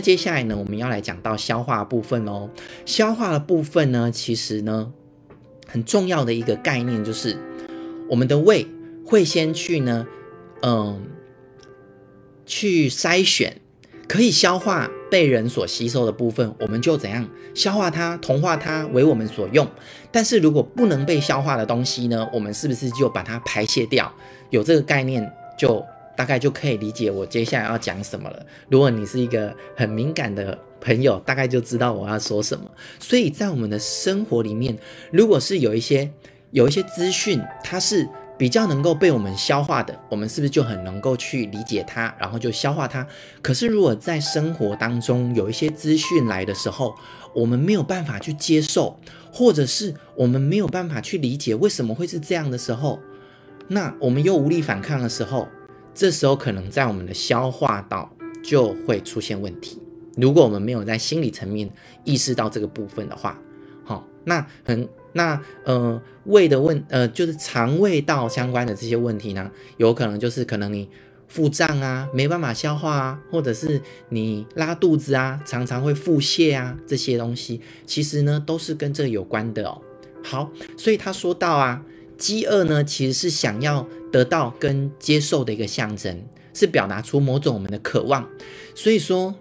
接下来呢，我们要来讲到消化部分哦。消化的部分呢，其实呢，很重要的一个概念就是，我们的胃会先去呢，嗯，去筛选可以消化被人所吸收的部分，我们就怎样消化它，同化它为我们所用。但是如果不能被消化的东西呢，我们是不是就把它排泄掉？有这个概念就。大概就可以理解我接下来要讲什么了。如果你是一个很敏感的朋友，大概就知道我要说什么。所以在我们的生活里面，如果是有一些有一些资讯，它是比较能够被我们消化的，我们是不是就很能够去理解它，然后就消化它？可是如果在生活当中有一些资讯来的时候，我们没有办法去接受，或者是我们没有办法去理解为什么会是这样的时候，那我们又无力反抗的时候。这时候可能在我们的消化道就会出现问题。如果我们没有在心理层面意识到这个部分的话，好，那很那呃胃的问呃就是肠胃道相关的这些问题呢，有可能就是可能你腹胀啊，没办法消化啊，或者是你拉肚子啊，常常会腹泻啊，这些东西其实呢都是跟这个有关的哦。好，所以他说到啊。饥饿呢，其实是想要得到跟接受的一个象征，是表达出某种我们的渴望。所以说，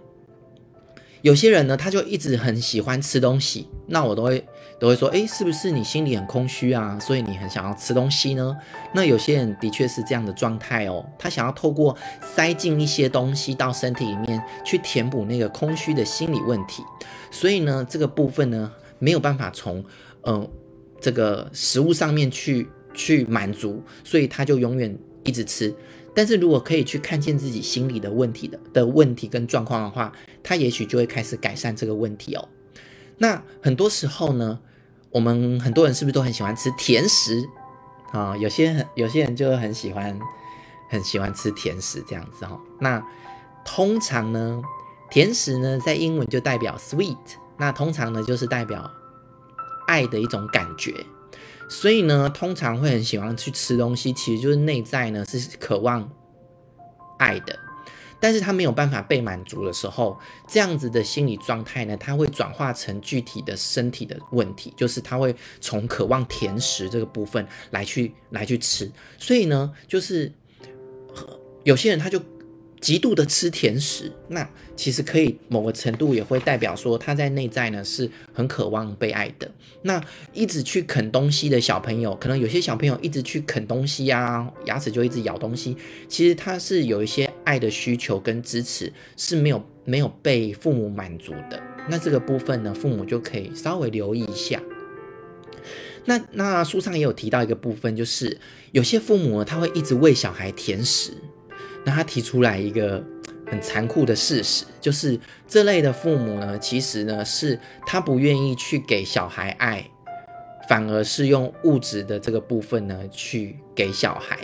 有些人呢，他就一直很喜欢吃东西。那我都会都会说，诶，是不是你心里很空虚啊？所以你很想要吃东西呢？那有些人的确是这样的状态哦，他想要透过塞进一些东西到身体里面去填补那个空虚的心理问题。所以呢，这个部分呢，没有办法从嗯。这个食物上面去去满足，所以他就永远一直吃。但是如果可以去看见自己心里的问题的的问题跟状况的话，他也许就会开始改善这个问题哦。那很多时候呢，我们很多人是不是都很喜欢吃甜食啊？有些很有些人就很喜欢很喜欢吃甜食这样子哈。那通常呢，甜食呢在英文就代表 sweet，那通常呢就是代表。爱的一种感觉，所以呢，通常会很喜欢去吃东西，其实就是内在呢是渴望爱的，但是他没有办法被满足的时候，这样子的心理状态呢，他会转化成具体的身体的问题，就是他会从渴望甜食这个部分来去来去吃，所以呢，就是有些人他就。极度的吃甜食，那其实可以某个程度也会代表说他在内在呢是很渴望被爱的。那一直去啃东西的小朋友，可能有些小朋友一直去啃东西啊，牙齿就一直咬东西，其实他是有一些爱的需求跟支持是没有没有被父母满足的。那这个部分呢，父母就可以稍微留意一下。那那书上也有提到一个部分，就是有些父母呢，他会一直喂小孩甜食。他提出来一个很残酷的事实，就是这类的父母呢，其实呢是他不愿意去给小孩爱，反而是用物质的这个部分呢去给小孩。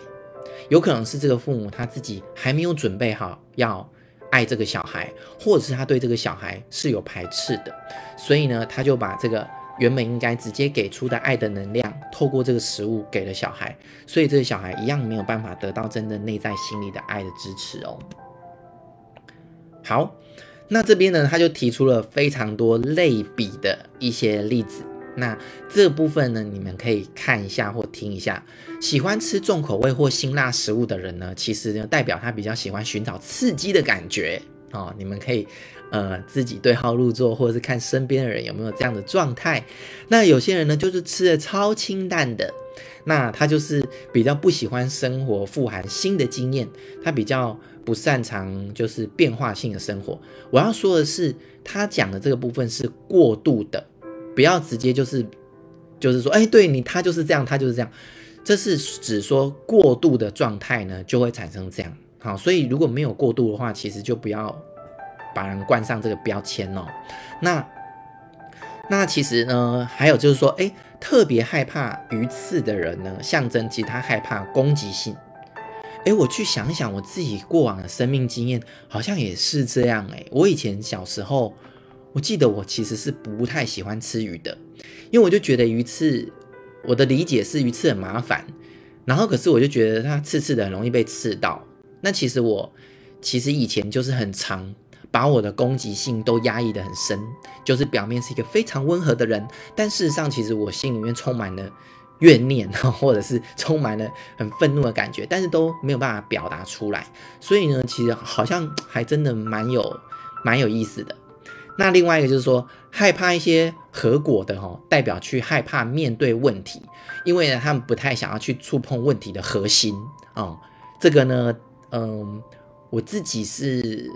有可能是这个父母他自己还没有准备好要爱这个小孩，或者是他对这个小孩是有排斥的，所以呢他就把这个。原本应该直接给出的爱的能量，透过这个食物给了小孩，所以这个小孩一样没有办法得到真的内在心里的爱的支持哦。好，那这边呢，他就提出了非常多类比的一些例子。那这部分呢，你们可以看一下或听一下。喜欢吃重口味或辛辣食物的人呢，其实呢，代表他比较喜欢寻找刺激的感觉哦。你们可以。呃，自己对号入座，或者是看身边的人有没有这样的状态。那有些人呢，就是吃的超清淡的，那他就是比较不喜欢生活富含新的经验，他比较不擅长就是变化性的生活。我要说的是，他讲的这个部分是过度的，不要直接就是就是说，哎，对你，他就是这样，他就是这样。这是指说过度的状态呢，就会产生这样。好，所以如果没有过度的话，其实就不要。把人冠上这个标签哦，那那其实呢，还有就是说，哎，特别害怕鱼刺的人呢，象征其他害怕攻击性。哎，我去想想我自己过往的生命经验，好像也是这样。哎，我以前小时候，我记得我其实是不太喜欢吃鱼的，因为我就觉得鱼刺，我的理解是鱼刺很麻烦，然后可是我就觉得它刺刺的，很容易被刺到。那其实我其实以前就是很常。把我的攻击性都压抑得很深，就是表面是一个非常温和的人，但事实上其实我心里面充满了怨念，或者是充满了很愤怒的感觉，但是都没有办法表达出来。所以呢，其实好像还真的蛮有蛮有意思的。那另外一个就是说，害怕一些合果的哈，代表去害怕面对问题，因为呢，他们不太想要去触碰问题的核心啊、哦。这个呢，嗯，我自己是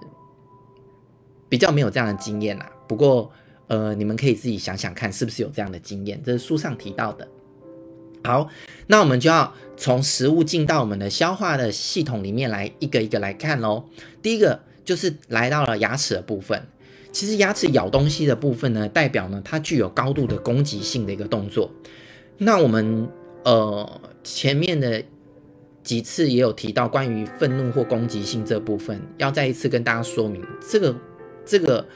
比较没有这样的经验啦。不过，呃，你们可以自己想想看，是不是有这样的经验？这是书上提到的。好，那我们就要从食物进到我们的消化的系统里面来，一个一个来看喽。第一个就是来到了牙齿的部分。其实牙齿咬东西的部分呢，代表呢它具有高度的攻击性的一个动作。那我们呃前面的几次也有提到关于愤怒或攻击性这部分，要再一次跟大家说明，这个这个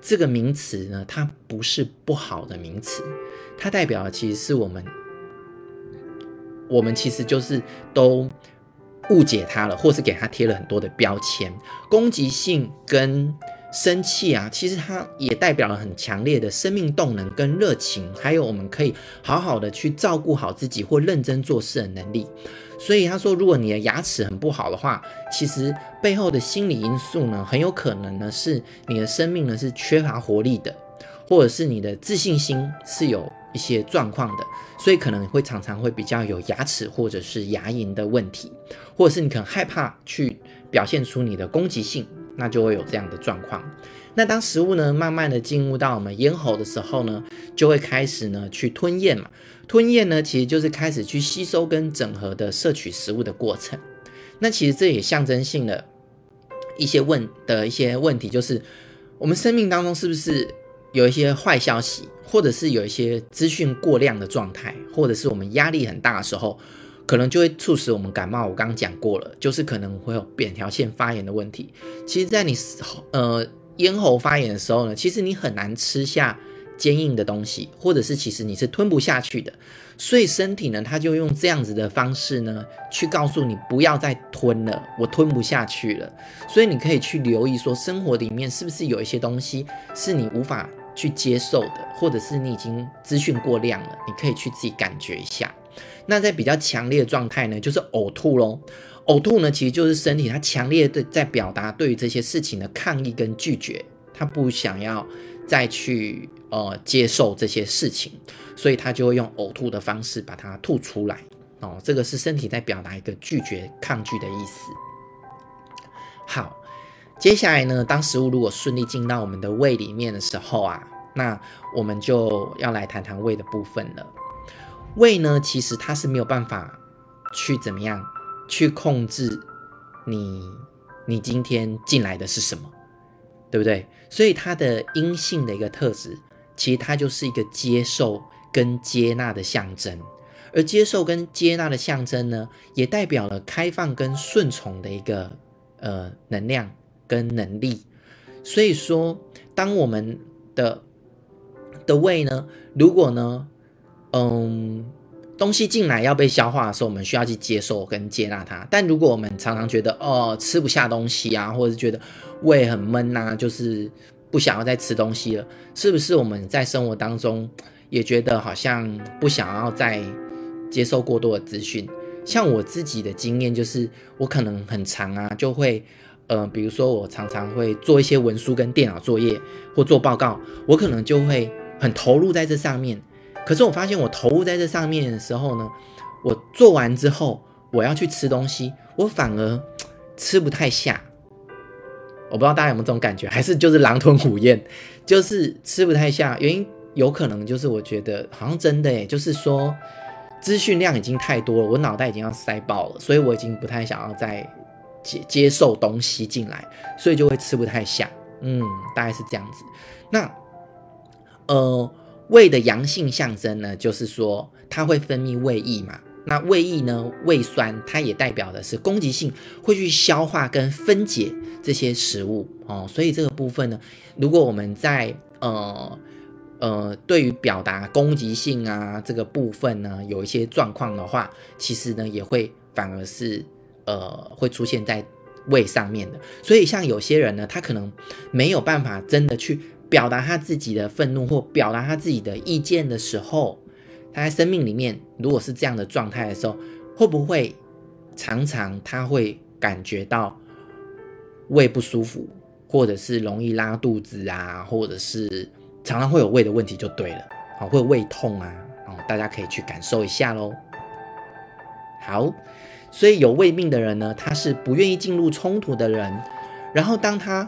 这个名词呢，它不是不好的名词，它代表的其实是我们我们其实就是都误解它了，或是给它贴了很多的标签，攻击性跟。生气啊，其实它也代表了很强烈的生命动能跟热情，还有我们可以好好的去照顾好自己或认真做事的能力。所以他说，如果你的牙齿很不好的话，其实背后的心理因素呢，很有可能呢是你的生命呢是缺乏活力的，或者是你的自信心是有一些状况的，所以可能会常常会比较有牙齿或者是牙龈的问题，或者是你可能害怕去表现出你的攻击性。那就会有这样的状况。那当食物呢，慢慢的进入到我们咽喉的时候呢，就会开始呢去吞咽嘛。吞咽呢，其实就是开始去吸收跟整合的摄取食物的过程。那其实这也象征性的一些问的一些问题，就是我们生命当中是不是有一些坏消息，或者是有一些资讯过量的状态，或者是我们压力很大的时候。可能就会促使我们感冒。我刚刚讲过了，就是可能会有扁桃腺发炎的问题。其实，在你呃咽喉发炎的时候呢，其实你很难吃下坚硬的东西，或者是其实你是吞不下去的。所以身体呢，它就用这样子的方式呢，去告诉你不要再吞了，我吞不下去了。所以你可以去留意说，生活里面是不是有一些东西是你无法去接受的，或者是你已经资讯过量了，你可以去自己感觉一下。那在比较强烈的状态呢，就是呕吐咯。呕吐呢，其实就是身体它强烈的在表达对于这些事情的抗议跟拒绝，它不想要再去呃接受这些事情，所以它就会用呕吐的方式把它吐出来哦。这个是身体在表达一个拒绝、抗拒的意思。好，接下来呢，当食物如果顺利进到我们的胃里面的时候啊，那我们就要来谈谈胃的部分了。胃呢，其实它是没有办法去怎么样去控制你，你今天进来的是什么，对不对？所以它的阴性的一个特质，其实它就是一个接受跟接纳的象征。而接受跟接纳的象征呢，也代表了开放跟顺从的一个呃能量跟能力。所以说，当我们的的胃呢，如果呢，嗯，东西进来要被消化的时候，我们需要去接受跟接纳它。但如果我们常常觉得哦吃不下东西啊，或者是觉得胃很闷呐，就是不想要再吃东西了，是不是我们在生活当中也觉得好像不想要再接受过多的资讯？像我自己的经验就是，我可能很长啊，就会呃，比如说我常常会做一些文书跟电脑作业或做报告，我可能就会很投入在这上面。可是我发现，我投入在这上面的时候呢，我做完之后，我要去吃东西，我反而吃不太下。我不知道大家有没有这种感觉，还是就是狼吞虎咽，就是吃不太下。原因有可能就是我觉得好像真的诶，就是说资讯量已经太多了，我脑袋已经要塞爆了，所以我已经不太想要再接接受东西进来，所以就会吃不太下。嗯，大概是这样子。那呃。胃的阳性象征呢，就是说它会分泌胃液嘛。那胃液呢，胃酸，它也代表的是攻击性，会去消化跟分解这些食物哦。所以这个部分呢，如果我们在呃呃对于表达攻击性啊这个部分呢，有一些状况的话，其实呢也会反而是呃会出现在胃上面的。所以像有些人呢，他可能没有办法真的去表达他自己的愤怒或表达他自己的意见的时候，他在生命里面如果是这样的状态的时候，会不会常常他会感觉到胃不舒服，或者是容易拉肚子啊，或者是常常会有胃的问题就对了，好，会胃痛啊，哦，大家可以去感受一下喽。好，所以有胃病的人呢，他是不愿意进入冲突的人。然后，当他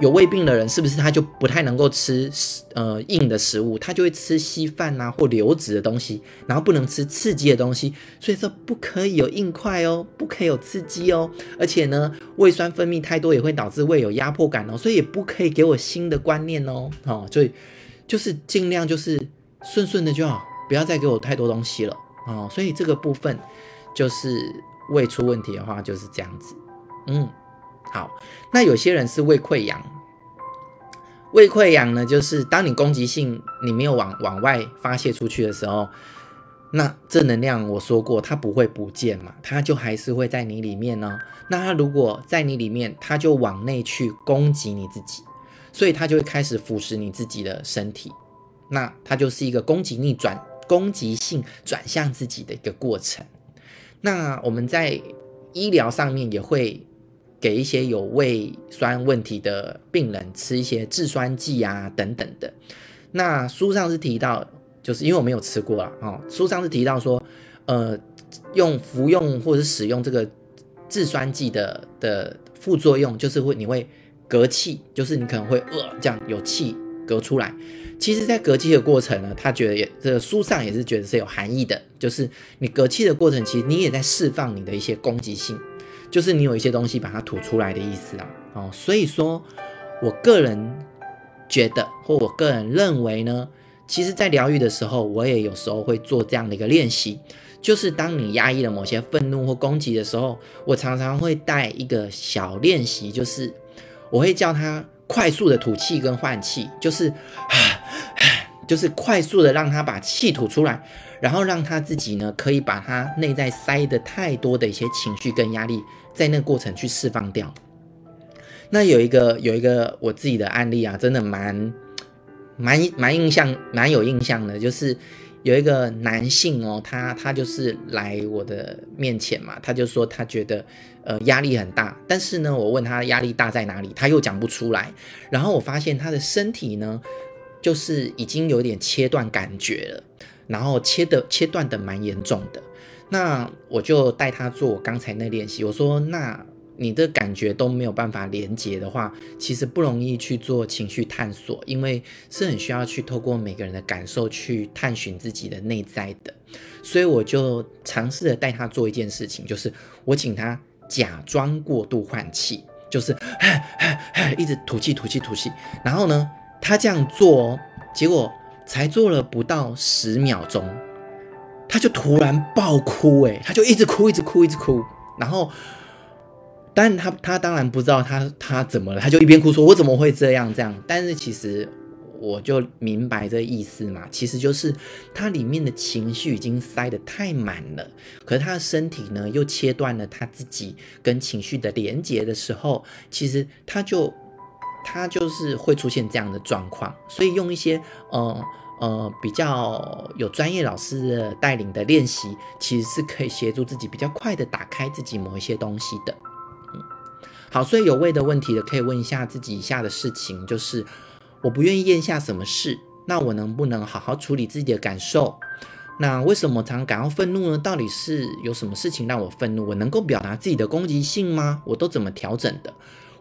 有胃病的人，是不是他就不太能够吃呃硬的食物？他就会吃稀饭啊或流质的东西，然后不能吃刺激的东西。所以说，不可以有硬块哦，不可以有刺激哦。而且呢，胃酸分泌太多也会导致胃有压迫感哦，所以也不可以给我新的观念哦。哦，所以就是尽量就是顺顺的就好，不要再给我太多东西了哦。所以这个部分。就是胃出问题的话，就是这样子。嗯，好。那有些人是胃溃疡，胃溃疡呢，就是当你攻击性你没有往往外发泄出去的时候，那正能量我说过它不会不见嘛，它就还是会在你里面呢。那它如果在你里面，它就往内去攻击你自己，所以它就会开始腐蚀你自己的身体。那它就是一个攻击逆转、攻击性转向自己的一个过程。那我们在医疗上面也会给一些有胃酸问题的病人吃一些制酸剂啊等等的。那书上是提到，就是因为我没有吃过啊，哦，书上是提到说，呃，用服用或者使用这个制酸剂的的副作用，就是会你会嗝气，就是你可能会呃这样有气嗝出来。其实，在嗝气的过程呢，他觉得也这个书上也是觉得是有含义的，就是你嗝气的过程，其实你也在释放你的一些攻击性，就是你有一些东西把它吐出来的意思啊。哦，所以说，我个人觉得，或我个人认为呢，其实，在疗愈的时候，我也有时候会做这样的一个练习，就是当你压抑了某些愤怒或攻击的时候，我常常会带一个小练习，就是我会叫他。快速的吐气跟换气，就是，就是快速的让他把气吐出来，然后让他自己呢，可以把他内在塞的太多的一些情绪跟压力，在那个过程去释放掉。那有一个有一个我自己的案例啊，真的蛮蛮蛮印象蛮有印象的，就是。有一个男性哦，他他就是来我的面前嘛，他就说他觉得呃压力很大，但是呢，我问他压力大在哪里，他又讲不出来。然后我发现他的身体呢，就是已经有点切断感觉了，然后切的切断的蛮严重的。那我就带他做我刚才那练习，我说那。你的感觉都没有办法连接的话，其实不容易去做情绪探索，因为是很需要去透过每个人的感受去探寻自己的内在的。所以我就尝试着带他做一件事情，就是我请他假装过度换气，就是 一直吐气、吐气、吐气。然后呢，他这样做，结果才做了不到十秒钟，他就突然爆哭，诶，他就一直哭、一直哭、一直哭，然后。但他他当然不知道他他怎么了，他就一边哭说：“我怎么会这样这样？”但是其实我就明白这意思嘛，其实就是他里面的情绪已经塞得太满了，可是他的身体呢又切断了他自己跟情绪的连接的时候，其实他就他就是会出现这样的状况。所以用一些呃呃比较有专业老师的带领的练习，其实是可以协助自己比较快的打开自己某一些东西的。嗯好，所以有胃的问题的，可以问一下自己以下的事情，就是我不愿意咽下什么事，那我能不能好好处理自己的感受？那为什么常常感到愤怒呢？到底是有什么事情让我愤怒？我能够表达自己的攻击性吗？我都怎么调整的？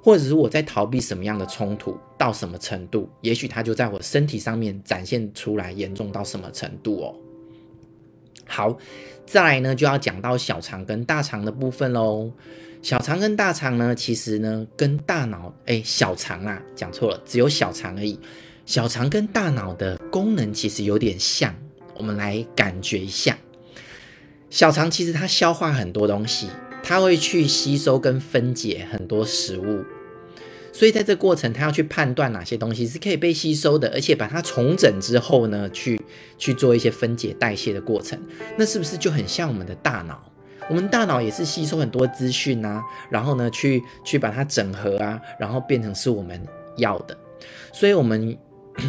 或者是我在逃避什么样的冲突？到什么程度？也许它就在我身体上面展现出来，严重到什么程度哦？好，再来呢，就要讲到小肠跟大肠的部分喽。小肠跟大肠呢，其实呢，跟大脑，哎，小肠啊，讲错了，只有小肠而已。小肠跟大脑的功能其实有点像，我们来感觉一下。小肠其实它消化很多东西，它会去吸收跟分解很多食物，所以在这过程，它要去判断哪些东西是可以被吸收的，而且把它重整之后呢，去去做一些分解代谢的过程。那是不是就很像我们的大脑？我们大脑也是吸收很多资讯啊，然后呢，去去把它整合啊，然后变成是我们要的。所以我们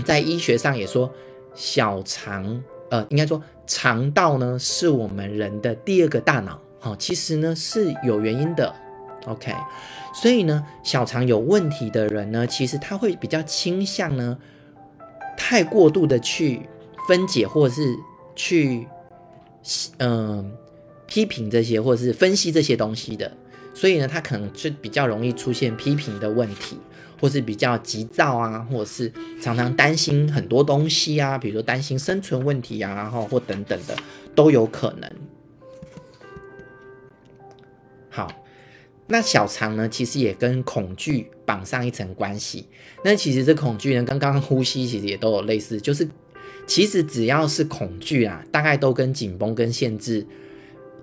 在医学上也说，小肠呃，应该说肠道呢是我们人的第二个大脑。哦，其实呢是有原因的。OK，所以呢，小肠有问题的人呢，其实他会比较倾向呢，太过度的去分解或者是去嗯、批评这些或者是分析这些东西的，所以呢，他可能就比较容易出现批评的问题，或是比较急躁啊，或者是常常担心很多东西啊，比如说担心生存问题啊，然后或等等的都有可能。好。那小肠呢，其实也跟恐惧绑上一层关系。那其实这恐惧呢，跟刚刚呼吸其实也都有类似，就是其实只要是恐惧啊，大概都跟紧绷跟限制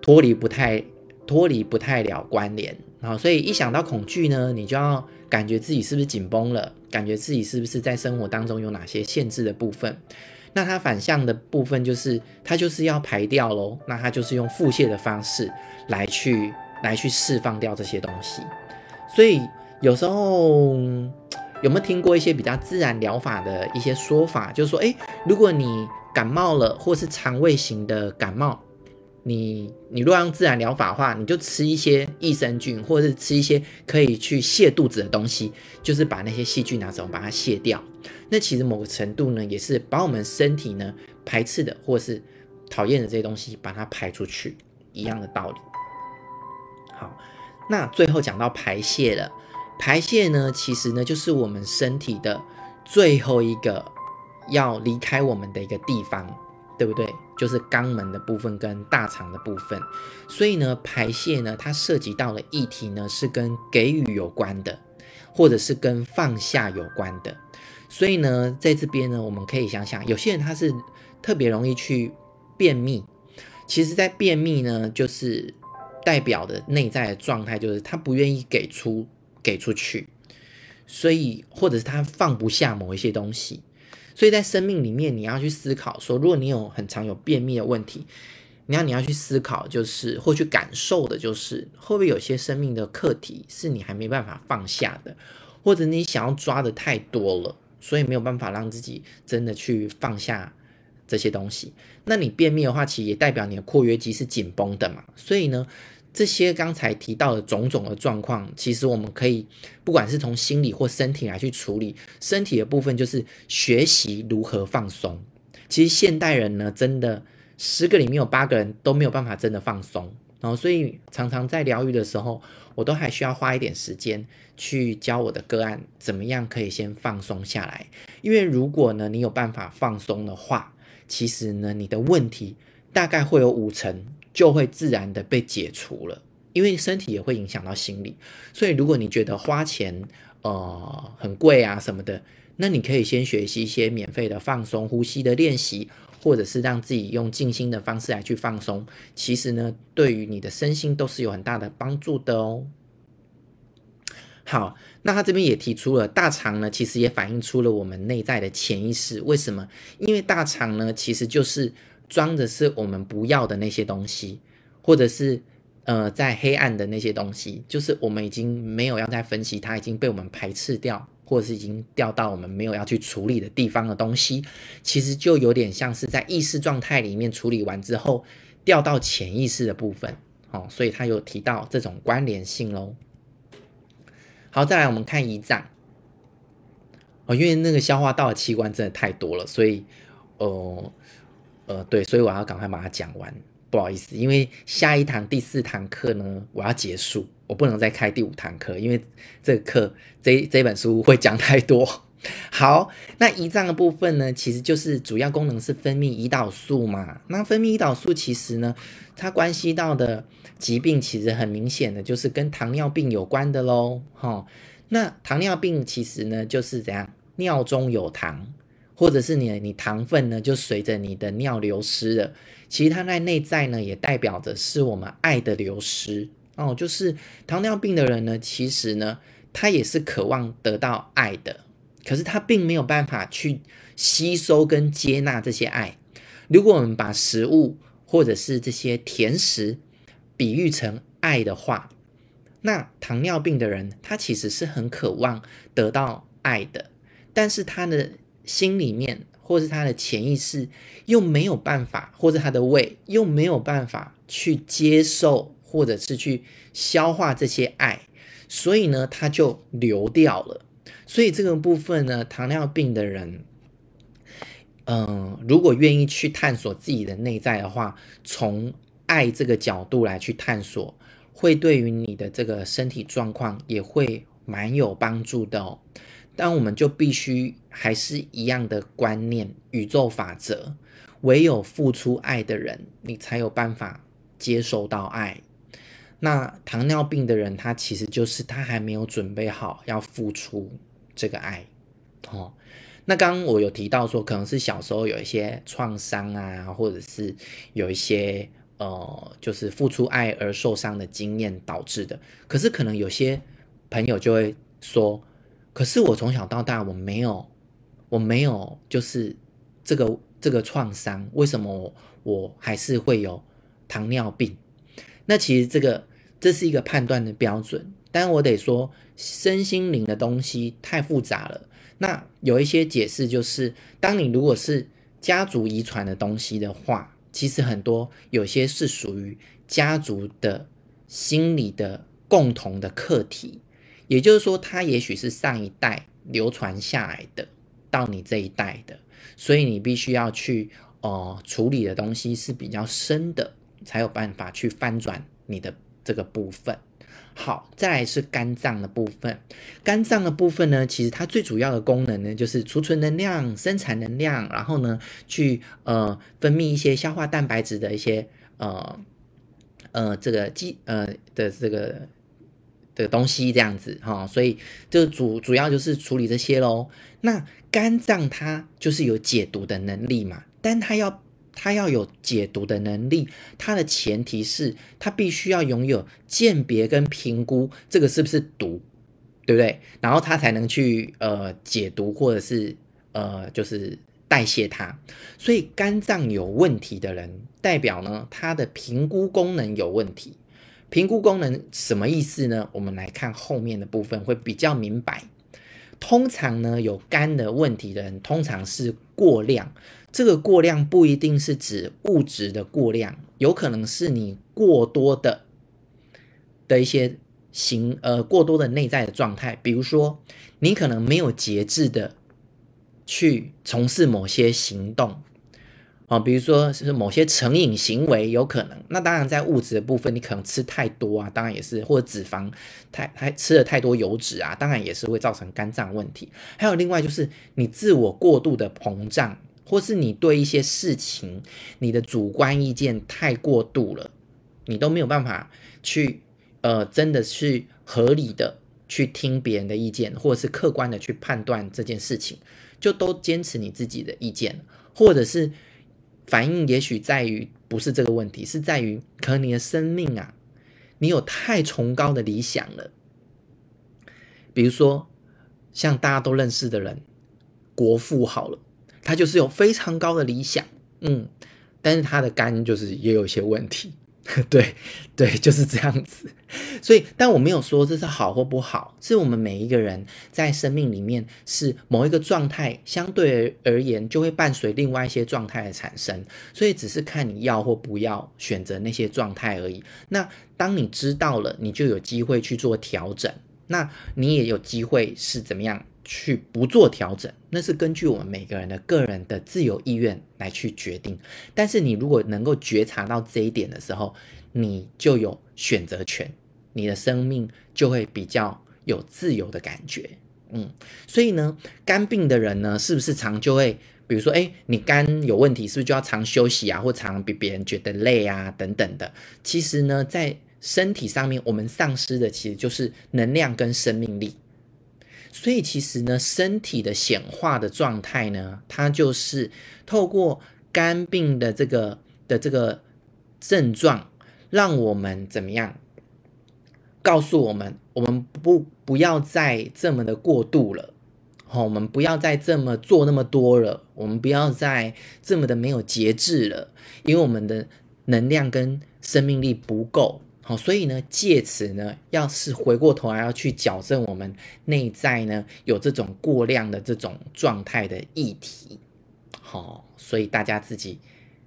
脱离不太脱离不太了关联。然后，所以一想到恐惧呢，你就要感觉自己是不是紧绷了，感觉自己是不是在生活当中有哪些限制的部分。那它反向的部分就是，它就是要排掉喽。那它就是用腹泻的方式来去。来去释放掉这些东西，所以有时候有没有听过一些比较自然疗法的一些说法？就是说，诶，如果你感冒了，或是肠胃型的感冒，你你若用自然疗法的话，你就吃一些益生菌，或者是吃一些可以去泻肚子的东西，就是把那些细菌拿走，把它泻掉。那其实某个程度呢，也是把我们身体呢排斥的，或是讨厌的这些东西，把它排出去，一样的道理。好，那最后讲到排泄了。排泄呢，其实呢，就是我们身体的最后一个要离开我们的一个地方，对不对？就是肛门的部分跟大肠的部分。所以呢，排泄呢，它涉及到的议题呢，是跟给予有关的，或者是跟放下有关的。所以呢，在这边呢，我们可以想想，有些人他是特别容易去便秘。其实，在便秘呢，就是。代表的内在的状态就是他不愿意给出给出去，所以或者是他放不下某一些东西，所以在生命里面你要去思考说，如果你有很常有便秘的问题，你要你要去思考就是或去感受的就是会不会有些生命的课题是你还没办法放下的，或者你想要抓的太多了，所以没有办法让自己真的去放下这些东西。那你便秘的话，其实也代表你的括约肌是紧绷的嘛。所以呢，这些刚才提到的种种的状况，其实我们可以不管是从心理或身体来去处理。身体的部分就是学习如何放松。其实现代人呢，真的十个里面有八个人都没有办法真的放松。然后，所以常常在疗愈的时候，我都还需要花一点时间去教我的个案怎么样可以先放松下来。因为如果呢，你有办法放松的话，其实呢，你的问题大概会有五成就会自然的被解除了，因为身体也会影响到心理。所以，如果你觉得花钱呃很贵啊什么的，那你可以先学习一些免费的放松呼吸的练习，或者是让自己用静心的方式来去放松。其实呢，对于你的身心都是有很大的帮助的哦。好，那他这边也提出了大肠呢，其实也反映出了我们内在的潜意识。为什么？因为大肠呢，其实就是装的是我们不要的那些东西，或者是呃，在黑暗的那些东西，就是我们已经没有要再分析，它已经被我们排斥掉，或者是已经掉到我们没有要去处理的地方的东西，其实就有点像是在意识状态里面处理完之后，掉到潜意识的部分。哦，所以他有提到这种关联性喽。好，再来我们看胰脏哦，因为那个消化道的器官真的太多了，所以，呃，呃，对，所以我要赶快把它讲完。不好意思，因为下一堂第四堂课呢，我要结束，我不能再开第五堂课，因为这个课这这本书会讲太多。好，那胰脏的部分呢，其实就是主要功能是分泌胰岛素嘛。那分泌胰岛素其实呢，它关系到的。疾病其实很明显的就是跟糖尿病有关的喽，哈。那糖尿病其实呢就是怎样，尿中有糖，或者是你你糖分呢就随着你的尿流失了。其实它在内在呢也代表着是我们爱的流失哦。就是糖尿病的人呢，其实呢他也是渴望得到爱的，可是他并没有办法去吸收跟接纳这些爱。如果我们把食物或者是这些甜食，比喻成爱的话，那糖尿病的人他其实是很渴望得到爱的，但是他的心里面或是他的潜意识又没有办法，或者他的胃又没有办法去接受，或者是去消化这些爱，所以呢，他就流掉了。所以这个部分呢，糖尿病的人。嗯，如果愿意去探索自己的内在的话，从爱这个角度来去探索，会对于你的这个身体状况也会蛮有帮助的哦。但我们就必须还是一样的观念，宇宙法则，唯有付出爱的人，你才有办法接受到爱。那糖尿病的人，他其实就是他还没有准备好要付出这个爱，哦。那刚刚我有提到说，可能是小时候有一些创伤啊，或者是有一些呃，就是付出爱而受伤的经验导致的。可是可能有些朋友就会说，可是我从小到大我没有，我没有就是这个这个创伤，为什么我，我还是会有糖尿病？那其实这个这是一个判断的标准，但我得说，身心灵的东西太复杂了。那有一些解释就是，当你如果是家族遗传的东西的话，其实很多有些是属于家族的心理的共同的课题，也就是说，它也许是上一代流传下来的，到你这一代的，所以你必须要去哦、呃、处理的东西是比较深的，才有办法去翻转你的这个部分。好，再来是肝脏的部分。肝脏的部分呢，其实它最主要的功能呢，就是储存能量、生产能量，然后呢，去呃分泌一些消化蛋白质的一些呃呃这个基呃的这个的东西这样子哈、哦。所以就主主要就是处理这些喽。那肝脏它就是有解毒的能力嘛，但它要。它要有解毒的能力，它的前提是它必须要拥有鉴别跟评估这个是不是毒，对不对？然后它才能去呃解毒或者是呃就是代谢它。所以肝脏有问题的人，代表呢它的评估功能有问题。评估功能什么意思呢？我们来看后面的部分会比较明白。通常呢有肝的问题的人，通常是过量。这个过量不一定是指物质的过量，有可能是你过多的的一些行呃过多的内在的状态，比如说你可能没有节制的去从事某些行动啊，比如说是某些成瘾行为，有可能。那当然在物质的部分，你可能吃太多啊，当然也是，或者脂肪太太吃了太多油脂啊，当然也是会造成肝脏问题。还有另外就是你自我过度的膨胀。或是你对一些事情，你的主观意见太过度了，你都没有办法去，呃，真的去合理的去听别人的意见，或者是客观的去判断这件事情，就都坚持你自己的意见，或者是反应也许在于不是这个问题，是在于可能你的生命啊，你有太崇高的理想了，比如说像大家都认识的人，国父好了。他就是有非常高的理想，嗯，但是他的肝就是也有一些问题，对对，就是这样子。所以，但我没有说这是好或不好，是我们每一个人在生命里面是某一个状态，相对而言就会伴随另外一些状态的产生，所以只是看你要或不要选择那些状态而已。那当你知道了，你就有机会去做调整，那你也有机会是怎么样？去不做调整，那是根据我们每个人的个人的自由意愿来去决定。但是你如果能够觉察到这一点的时候，你就有选择权，你的生命就会比较有自由的感觉。嗯，所以呢，肝病的人呢，是不是常就会，比如说，哎，你肝有问题，是不是就要常休息啊，或常比别人觉得累啊，等等的？其实呢，在身体上面，我们丧失的其实就是能量跟生命力。所以其实呢，身体的显化的状态呢，它就是透过肝病的这个的这个症状，让我们怎么样？告诉我们，我们不不要再这么的过度了，好，我们不要再这么做那么多了，我们不要再这么的没有节制了，因为我们的能量跟生命力不够，好，所以呢，借此呢，要是回过头来要去矫正我们内在呢有这种过量的这种状态的议题，好，所以大家自己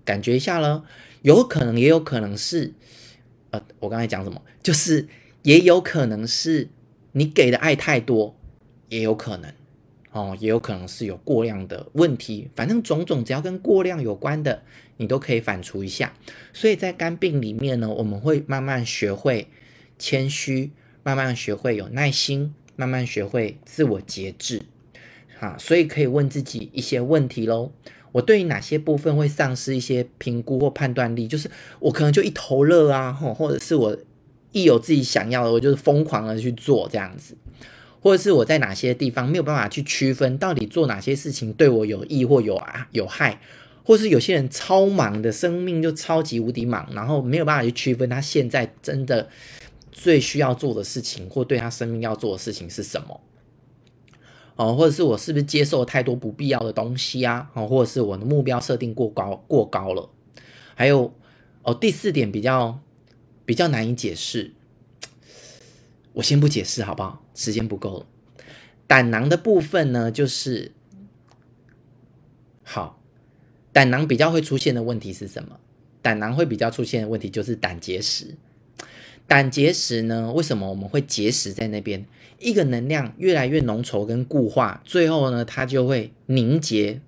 感觉一下了，有可能也有可能是，呃，我刚才讲什么？就是也有可能是你给的爱太多，也有可能。哦，也有可能是有过量的问题，反正种种只要跟过量有关的，你都可以反刍一下。所以在肝病里面呢，我们会慢慢学会谦虚，慢慢学会有耐心，慢慢学会自我节制。啊，所以可以问自己一些问题喽。我对于哪些部分会丧失一些评估或判断力？就是我可能就一头热啊，或者是我一有自己想要的，我就是疯狂的去做这样子。或者是我在哪些地方没有办法去区分，到底做哪些事情对我有益或有啊有害，或是有些人超忙的生命就超级无敌忙，然后没有办法去区分他现在真的最需要做的事情或对他生命要做的事情是什么？哦，或者是我是不是接受太多不必要的东西啊？哦，或者是我的目标设定过高过高了？还有哦，第四点比较比较难以解释。我先不解释好不好？时间不够了。胆囊的部分呢，就是好，胆囊比较会出现的问题是什么？胆囊会比较出现的问题就是胆结石。胆结石呢，为什么我们会结石在那边？一个能量越来越浓稠跟固化，最后呢，它就会凝结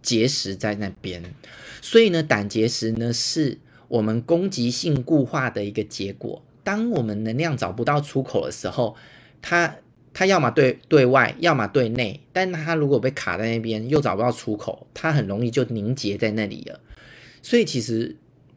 结石在那边。所以呢，胆结石呢，是我们攻击性固化的一个结果。当我们能量找不到出口的时候，它它要么对对外，要么对内，但它如果被卡在那边，又找不到出口，它很容易就凝结在那里了。所以其实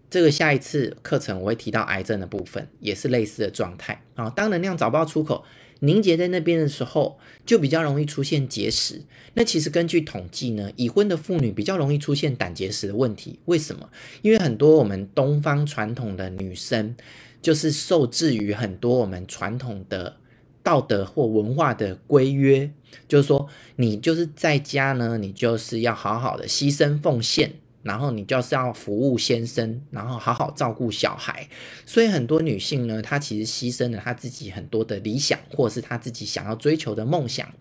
这个下一次课程我会提到癌症的部分，也是类似的状态啊。当能量找不到出口，凝结在那边的时候，就比较容易出现结石。那其实根据统计呢，已婚的妇女比较容易出现胆结石的问题。为什么？因为很多我们东方传统的女生。就是受制于很多我们传统的道德或文化的规约，就是说，你就是在家呢，你就是要好好的牺牲奉献，然后你就是要服务先生，然后好好照顾小孩。所以很多女性呢，她其实牺牲了她自己很多的理想，或是她自己想要追求的梦想。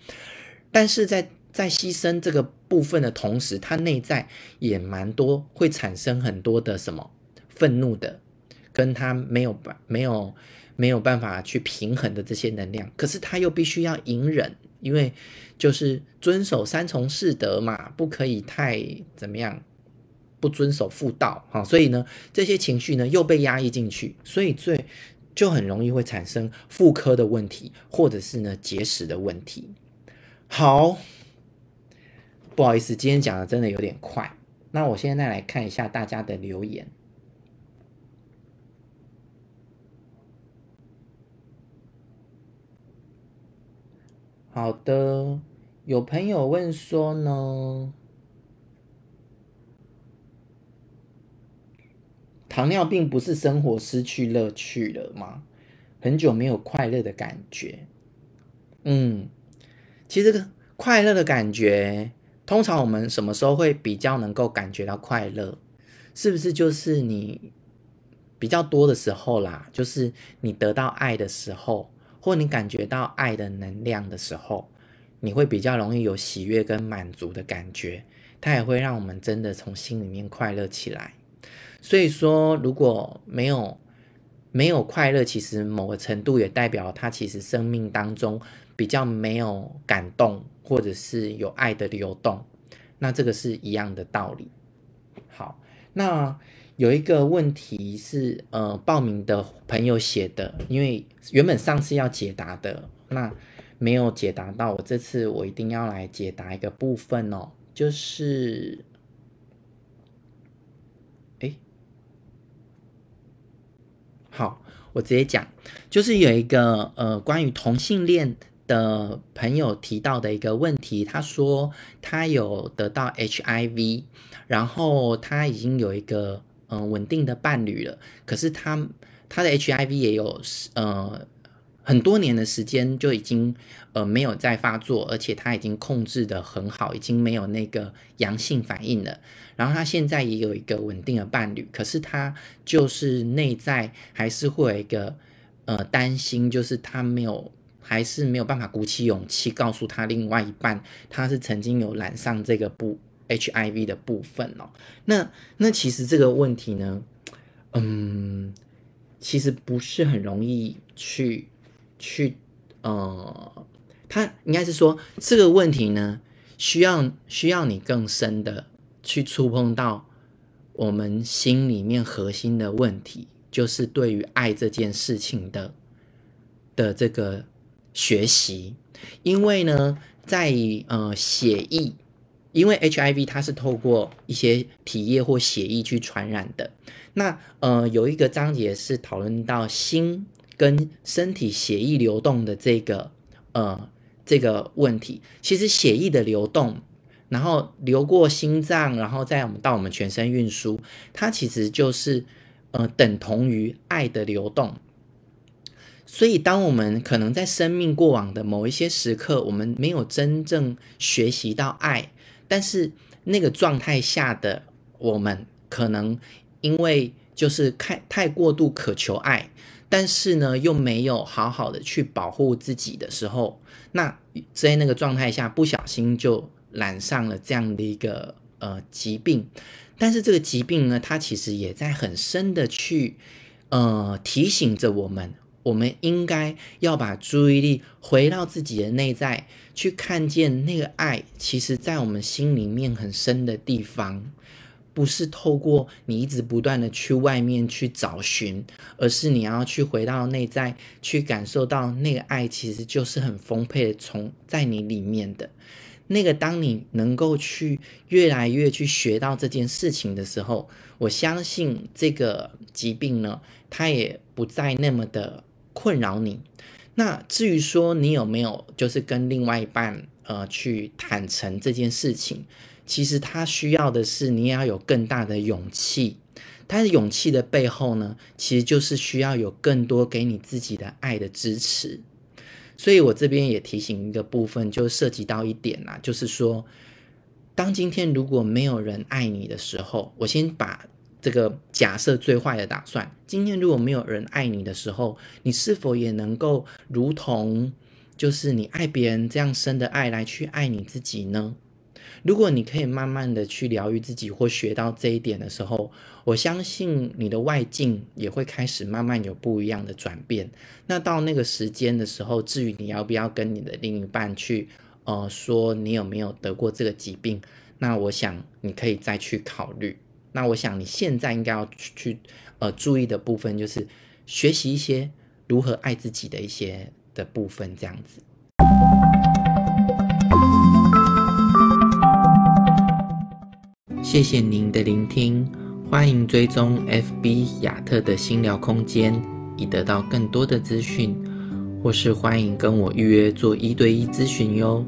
但是在在牺牲这个部分的同时，她内在也蛮多会产生很多的什么愤怒的。跟他没有办没有没有办法去平衡的这些能量，可是他又必须要隐忍，因为就是遵守三从四德嘛，不可以太怎么样，不遵守妇道哈，所以呢，这些情绪呢又被压抑进去，所以最就很容易会产生妇科的问题，或者是呢结石的问题。好，不好意思，今天讲的真的有点快，那我现在来看一下大家的留言。好的，有朋友问说呢，糖尿病不是生活失去乐趣了吗？很久没有快乐的感觉。嗯，其实快乐的感觉，通常我们什么时候会比较能够感觉到快乐？是不是就是你比较多的时候啦？就是你得到爱的时候。或你感觉到爱的能量的时候，你会比较容易有喜悦跟满足的感觉，它也会让我们真的从心里面快乐起来。所以说，如果没有没有快乐，其实某个程度也代表他其实生命当中比较没有感动，或者是有爱的流动。那这个是一样的道理。好，那。有一个问题是，呃，报名的朋友写的，因为原本上次要解答的，那没有解答到，我这次我一定要来解答一个部分哦，就是，哎，好，我直接讲，就是有一个呃关于同性恋的朋友提到的一个问题，他说他有得到 HIV，然后他已经有一个。嗯，稳定的伴侣了，可是他他的 HIV 也有呃很多年的时间就已经呃没有再发作，而且他已经控制的很好，已经没有那个阳性反应了。然后他现在也有一个稳定的伴侣，可是他就是内在还是会有一个呃担心，就是他没有还是没有办法鼓起勇气告诉他另外一半，他是曾经有染上这个不 HIV 的部分哦。那那其实这个问题呢，嗯，其实不是很容易去。去，呃，他应该是说这个问题呢，需要需要你更深的去触碰到我们心里面核心的问题，就是对于爱这件事情的的这个学习。因为呢，在呃血液，因为 HIV 它是透过一些体液或血液去传染的。那呃有一个章节是讨论到心。跟身体血液流动的这个呃这个问题，其实血液的流动，然后流过心脏，然后再我们到我们全身运输，它其实就是呃等同于爱的流动。所以，当我们可能在生命过往的某一些时刻，我们没有真正学习到爱，但是那个状态下的我们，可能因为就是太太过度渴求爱。但是呢，又没有好好的去保护自己的时候，那在那个状态下，不小心就染上了这样的一个呃疾病。但是这个疾病呢，它其实也在很深的去呃提醒着我们，我们应该要把注意力回到自己的内在，去看见那个爱，其实在我们心里面很深的地方。不是透过你一直不断的去外面去找寻，而是你要去回到内在，去感受到那个爱其实就是很丰沛的，从在你里面的那个。当你能够去越来越去学到这件事情的时候，我相信这个疾病呢，它也不再那么的困扰你。那至于说你有没有就是跟另外一半呃去坦诚这件事情？其实他需要的是你也要有更大的勇气，但是勇气的背后呢，其实就是需要有更多给你自己的爱的支持。所以我这边也提醒一个部分，就涉及到一点啦，就是说，当今天如果没有人爱你的时候，我先把这个假设最坏的打算，今天如果没有人爱你的时候，你是否也能够如同就是你爱别人这样深的爱来去爱你自己呢？如果你可以慢慢的去疗愈自己或学到这一点的时候，我相信你的外境也会开始慢慢有不一样的转变。那到那个时间的时候，至于你要不要跟你的另一半去，呃，说你有没有得过这个疾病，那我想你可以再去考虑。那我想你现在应该要去，呃，注意的部分就是学习一些如何爱自己的一些的部分，这样子。谢谢您的聆听，欢迎追踪 FB 亚特的心疗空间，以得到更多的资讯，或是欢迎跟我预约做一对一咨询哟。